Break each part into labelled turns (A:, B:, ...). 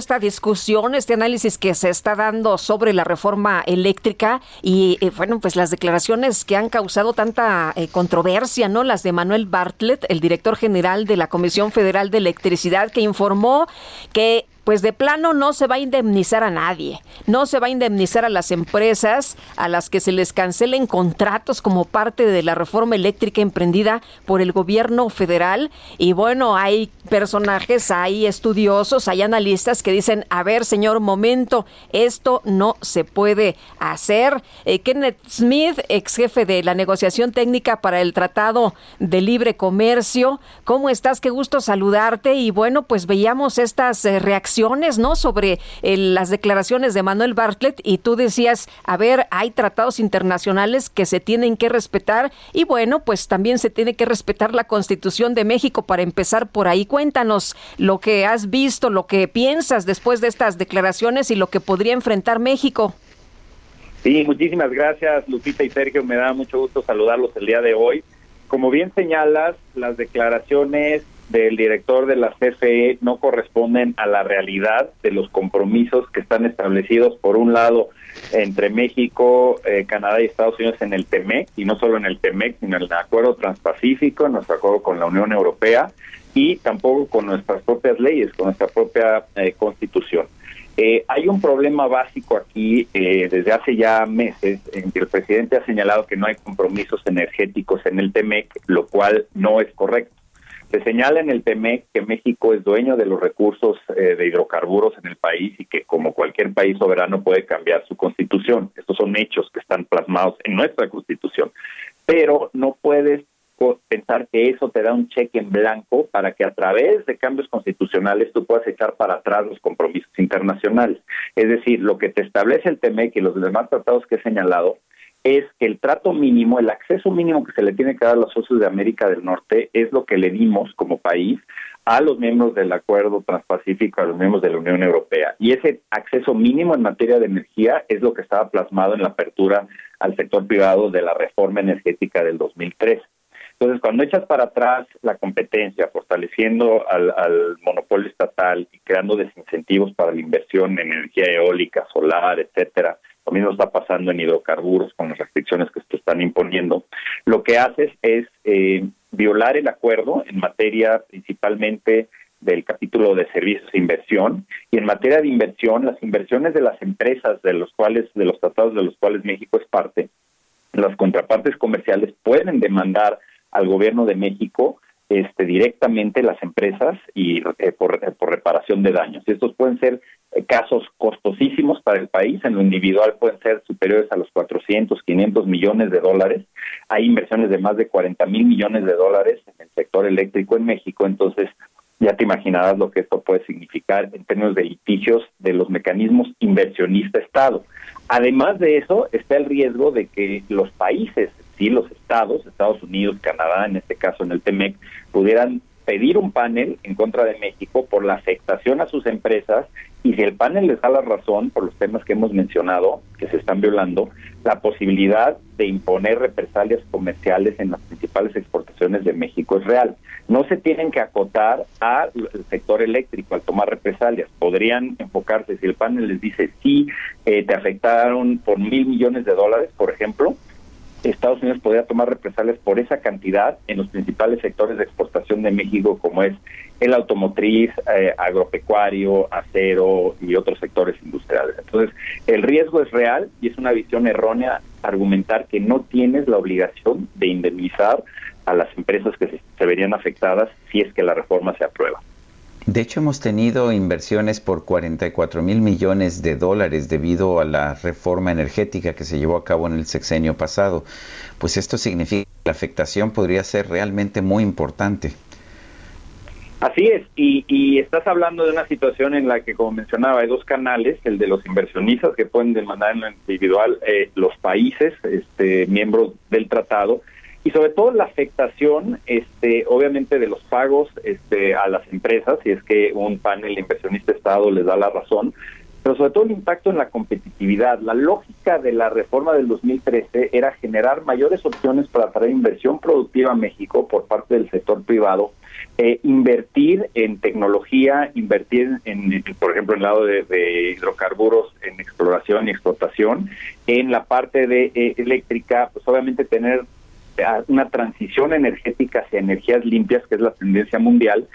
A: Esta discusión, este análisis que se está dando sobre la reforma eléctrica y eh, bueno, pues las declaraciones que han causado tanta eh, controversia, ¿no? Las de Manuel Bartlett, el director general de la Comisión Federal de Electricidad, que informó que pues de plano no se va a indemnizar a nadie, no se va a indemnizar a las empresas a las que se les cancelen contratos como parte de la reforma eléctrica emprendida por el gobierno federal. Y bueno, hay personajes, hay estudiosos, hay analistas que dicen, a ver, señor, momento, esto no se puede hacer. Eh, Kenneth Smith, ex jefe de la negociación técnica para el Tratado de Libre Comercio, ¿cómo estás? Qué gusto saludarte. Y bueno, pues veíamos estas eh, reacciones ¿no? Sobre eh, las declaraciones de Manuel Bartlett y tú decías, a ver, hay tratados internacionales que se tienen que respetar y bueno, pues también se tiene que respetar la Constitución de México para empezar por ahí. Cuéntanos lo que has visto, lo que piensas después de estas declaraciones y lo que podría enfrentar México.
B: Sí, muchísimas gracias Lupita y Sergio, me da mucho gusto saludarlos el día de hoy. Como bien señalas, las declaraciones del director de la CFE no corresponden a la realidad de los compromisos que están establecidos, por un lado, entre México, eh, Canadá y Estados Unidos en el TEMEC, y no solo en el TEMEC, sino en el Acuerdo Transpacífico, en nuestro acuerdo con la Unión Europea, y tampoco con nuestras propias leyes, con nuestra propia eh, constitución. Eh, hay un problema básico aquí desde hace ya meses en que el presidente ha señalado que no hay compromisos energéticos en el TEMEC, lo cual no es correcto. Se señala en el TEMEC que México es dueño de los recursos eh, de hidrocarburos en el país y que como cualquier país soberano puede cambiar su constitución. Estos son hechos que están plasmados en nuestra constitución. Pero no puedes pensar que eso te da un cheque en blanco para que a través de cambios constitucionales tú puedas echar para atrás los compromisos internacionales. Es decir, lo que te establece el TEMEC y los demás tratados que he señalado es que el trato mínimo, el acceso mínimo que se le tiene que dar a los socios de América del Norte es lo que le dimos como país a los miembros del Acuerdo Transpacífico, a los miembros de la Unión Europea. Y ese acceso mínimo en materia de energía es lo que estaba plasmado en la apertura al sector privado de la reforma energética del 2003. Entonces, cuando echas para atrás la competencia, fortaleciendo al, al, monopolio estatal y creando desincentivos para la inversión en energía eólica, solar, etcétera, lo mismo está pasando en hidrocarburos con las restricciones que se están imponiendo. Lo que haces es eh, violar el acuerdo en materia principalmente del capítulo de servicios de inversión y en materia de inversión las inversiones de las empresas de los cuales de los tratados de los cuales México es parte las contrapartes comerciales pueden demandar al gobierno de México este, directamente las empresas y eh, por, por, reparación de daños. Estos pueden ser eh, casos costosísimos para el país, en lo individual pueden ser superiores a los 400, 500 millones de dólares. Hay inversiones de más de 40 mil millones de dólares en el sector eléctrico en México, entonces ya te imaginarás lo que esto puede significar en términos de litigios de los mecanismos inversionista-Estado. Además de eso, está el riesgo de que los países, sí, los estados, Estados Unidos, Canadá, en este caso en el TEMEC, pudieran pedir un panel en contra de México por la afectación a sus empresas y si el panel les da la razón por los temas que hemos mencionado, que se están violando, la posibilidad de imponer represalias comerciales en las principales exportaciones de México es real. No se tienen que acotar al sector eléctrico al tomar represalias. Podrían enfocarse, si el panel les dice, sí, eh, te afectaron por mil millones de dólares, por ejemplo, Estados Unidos podría tomar represalias por esa cantidad en los principales sectores de exportación de México, como es el automotriz, eh, agropecuario, acero y otros sectores industriales. Entonces, el riesgo es real y es una visión errónea argumentar que no tienes la obligación de indemnizar a las empresas que se, se verían afectadas si es que la reforma se aprueba.
C: De hecho, hemos tenido inversiones por 44 mil millones de dólares debido a la reforma energética que se llevó a cabo en el sexenio pasado. Pues esto significa que la afectación podría ser realmente muy importante.
B: Así es, y, estás hablando de una situación en la que, como mencionaba, hay dos canales, el de los inversionistas que pueden demandar en lo individual eh, los países, este, miembros del tratado, y sobre todo la afectación, este, obviamente, de los pagos este, a las empresas, si es que un panel inversionista Estado les da la razón, pero sobre todo el impacto en la competitividad. La lógica de la reforma del 2013 era generar mayores opciones para atraer inversión productiva a México por parte del sector privado eh, invertir en tecnología, invertir en, por ejemplo, en el lado de, hidrocarburos, en exploración y explotación, en la parte de eh, eléctrica, pues obviamente tener una transición energética hacia energías limpias, que es la tendencia mundial,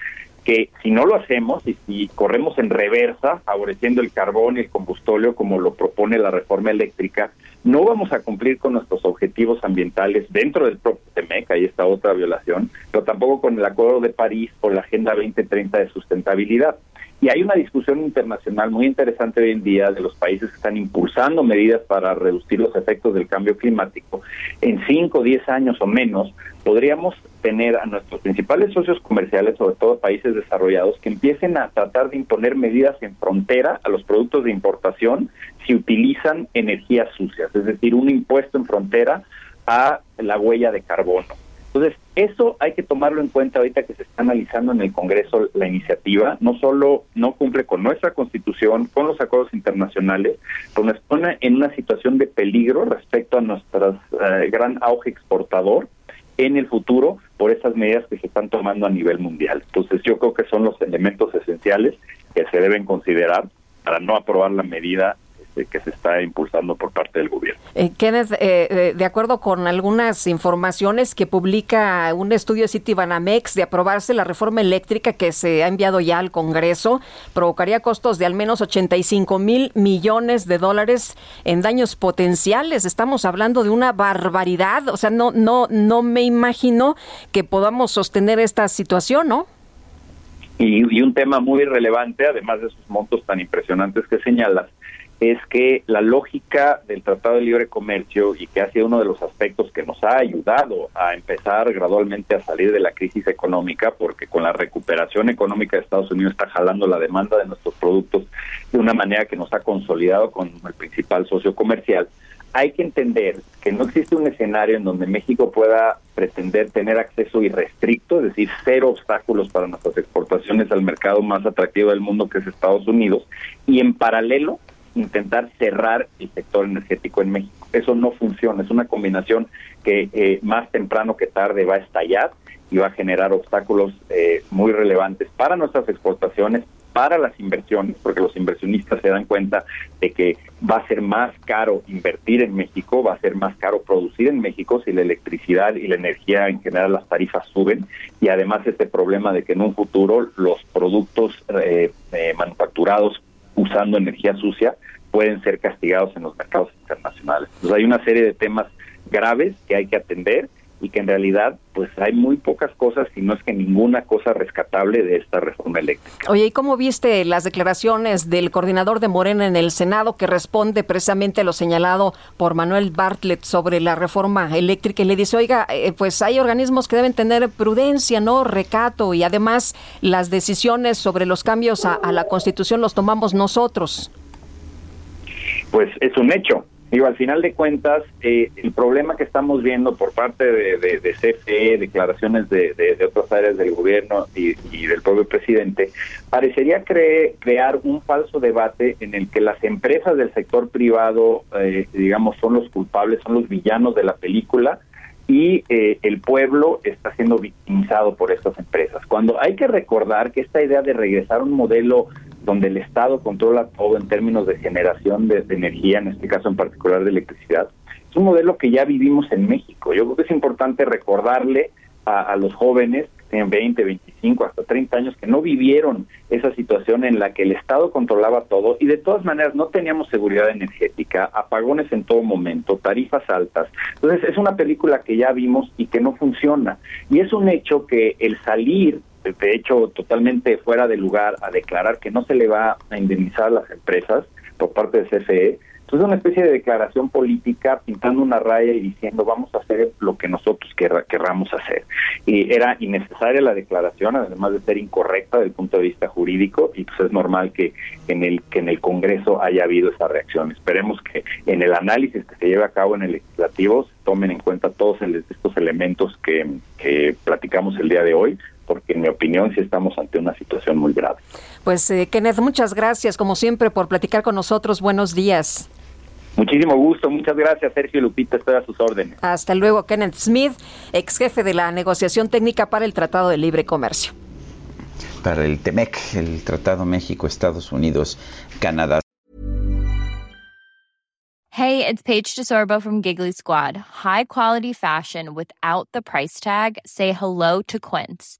B: que si no lo hacemos y si corremos en reversa, favoreciendo el carbón y el combustóleo como lo propone la reforma eléctrica, no vamos a cumplir con nuestros objetivos ambientales dentro del propio TEMEC, ahí está otra violación, pero tampoco con el Acuerdo de París o la Agenda 2030 de sustentabilidad. Y hay una discusión internacional muy interesante hoy en día de los países que están impulsando medidas para reducir los efectos del cambio climático. En 5, 10 años o menos, podríamos tener a nuestros principales socios comerciales, sobre todo países desarrollados, que empiecen a tratar de imponer medidas en frontera a los productos de importación si utilizan energías sucias, es decir, un impuesto en frontera a la huella de carbono. Entonces, eso hay que tomarlo en cuenta ahorita que se está analizando en el Congreso la iniciativa. No solo no cumple con nuestra Constitución, con los acuerdos internacionales, pero nos pone en una situación de peligro respecto a nuestro eh, gran auge exportador en el futuro por esas medidas que se están tomando a nivel mundial. Entonces, yo creo que son los elementos esenciales que se deben considerar para no aprobar la medida este, que se está impulsando por parte del gobierno.
A: Eh, Kenneth, eh, eh, de acuerdo con algunas informaciones que publica un estudio de Citibanamex de aprobarse la reforma eléctrica que se ha enviado ya al Congreso, provocaría costos de al menos 85 mil millones de dólares en daños potenciales. Estamos hablando de una barbaridad. O sea, no, no, no me imagino que podamos sostener esta situación, ¿no?
B: Y, y un tema muy relevante, además de esos montos tan impresionantes que señalas, es que la lógica del Tratado de Libre Comercio y que ha sido uno de los aspectos que nos ha ayudado a empezar gradualmente a salir de la crisis económica, porque con la recuperación económica de Estados Unidos está jalando la demanda de nuestros productos de una manera que nos ha consolidado con el principal socio comercial, hay que entender que no existe un escenario en donde México pueda pretender tener acceso irrestricto, es decir, cero obstáculos para nuestras exportaciones al mercado más atractivo del mundo que es Estados Unidos, y en paralelo intentar cerrar el sector energético en México. Eso no funciona, es una combinación que eh, más temprano que tarde va a estallar y va a generar obstáculos eh, muy relevantes para nuestras exportaciones, para las inversiones, porque los inversionistas se dan cuenta de que va a ser más caro invertir en México, va a ser más caro producir en México si la electricidad y la energía en general las tarifas suben y además este problema de que en un futuro los productos eh, manufacturados usando energía sucia pueden ser castigados en los mercados internacionales. Entonces hay una serie de temas graves que hay que atender y que en realidad pues hay muy pocas cosas, si no es que ninguna cosa rescatable de esta reforma eléctrica.
A: Oye, ¿y cómo viste las declaraciones del coordinador de Morena en el Senado que responde precisamente a lo señalado por Manuel Bartlett sobre la reforma eléctrica y le dice, oiga, eh, pues hay organismos que deben tener prudencia, ¿no? Recato y además las decisiones sobre los cambios a la Constitución los tomamos nosotros?
B: Pues es un hecho. Digo, al final de cuentas, eh, el problema que estamos viendo por parte de, de, CFE, declaraciones de, otras áreas del gobierno y, del propio presidente, parecería crear un falso debate en el que las empresas del sector privado, eh, digamos, son los culpables, son los villanos de la película y eh, el pueblo está siendo victimizado por estas empresas. Cuando hay que recordar que esta idea de regresar a un modelo donde el Estado controla todo en términos de generación de, energía, en este caso en particular de electricidad, es un modelo que ya vivimos en México. Yo creo que es importante recordarle a, los jóvenes que tienen 20, 25, hasta 30 años que no vivieron esa situación en la que el Estado controlaba todo y de todas maneras no teníamos seguridad energética, apagones en todo momento, tarifas altas. Entonces es una película que ya vimos y que no funciona. Y es un hecho que el salir de hecho totalmente fuera de lugar a declarar que no se le va a indemnizar a las empresas por parte de CFE, Entonces, una especie de declaración política pintando una raya y diciendo vamos a hacer lo que nosotros querramos hacer. Y era innecesaria la declaración, además de ser incorrecta desde el punto de vista jurídico, y pues es normal que en el que en el Congreso haya habido esa reacción. Esperemos que en el análisis que se lleve a cabo en el legislativo se tomen en cuenta todos estos elementos que, que platicamos el día de hoy, porque en mi opinión sí estamos ante una situación muy grave.
A: Pues eh, Kenneth, muchas gracias como siempre por platicar con nosotros. Buenos días.
B: Muchísimo gusto, muchas gracias Sergio Lupita, estoy a sus órdenes.
A: Hasta luego, Kenneth Smith, ex jefe de la negociación técnica para el Tratado de Libre Comercio.
C: Para el TEMEC, el Tratado México, Estados Unidos, Canadá.
D: Hey, it's Paige DeSorbo from Giggly Squad. High quality fashion without the price tag. Say hello to Quince.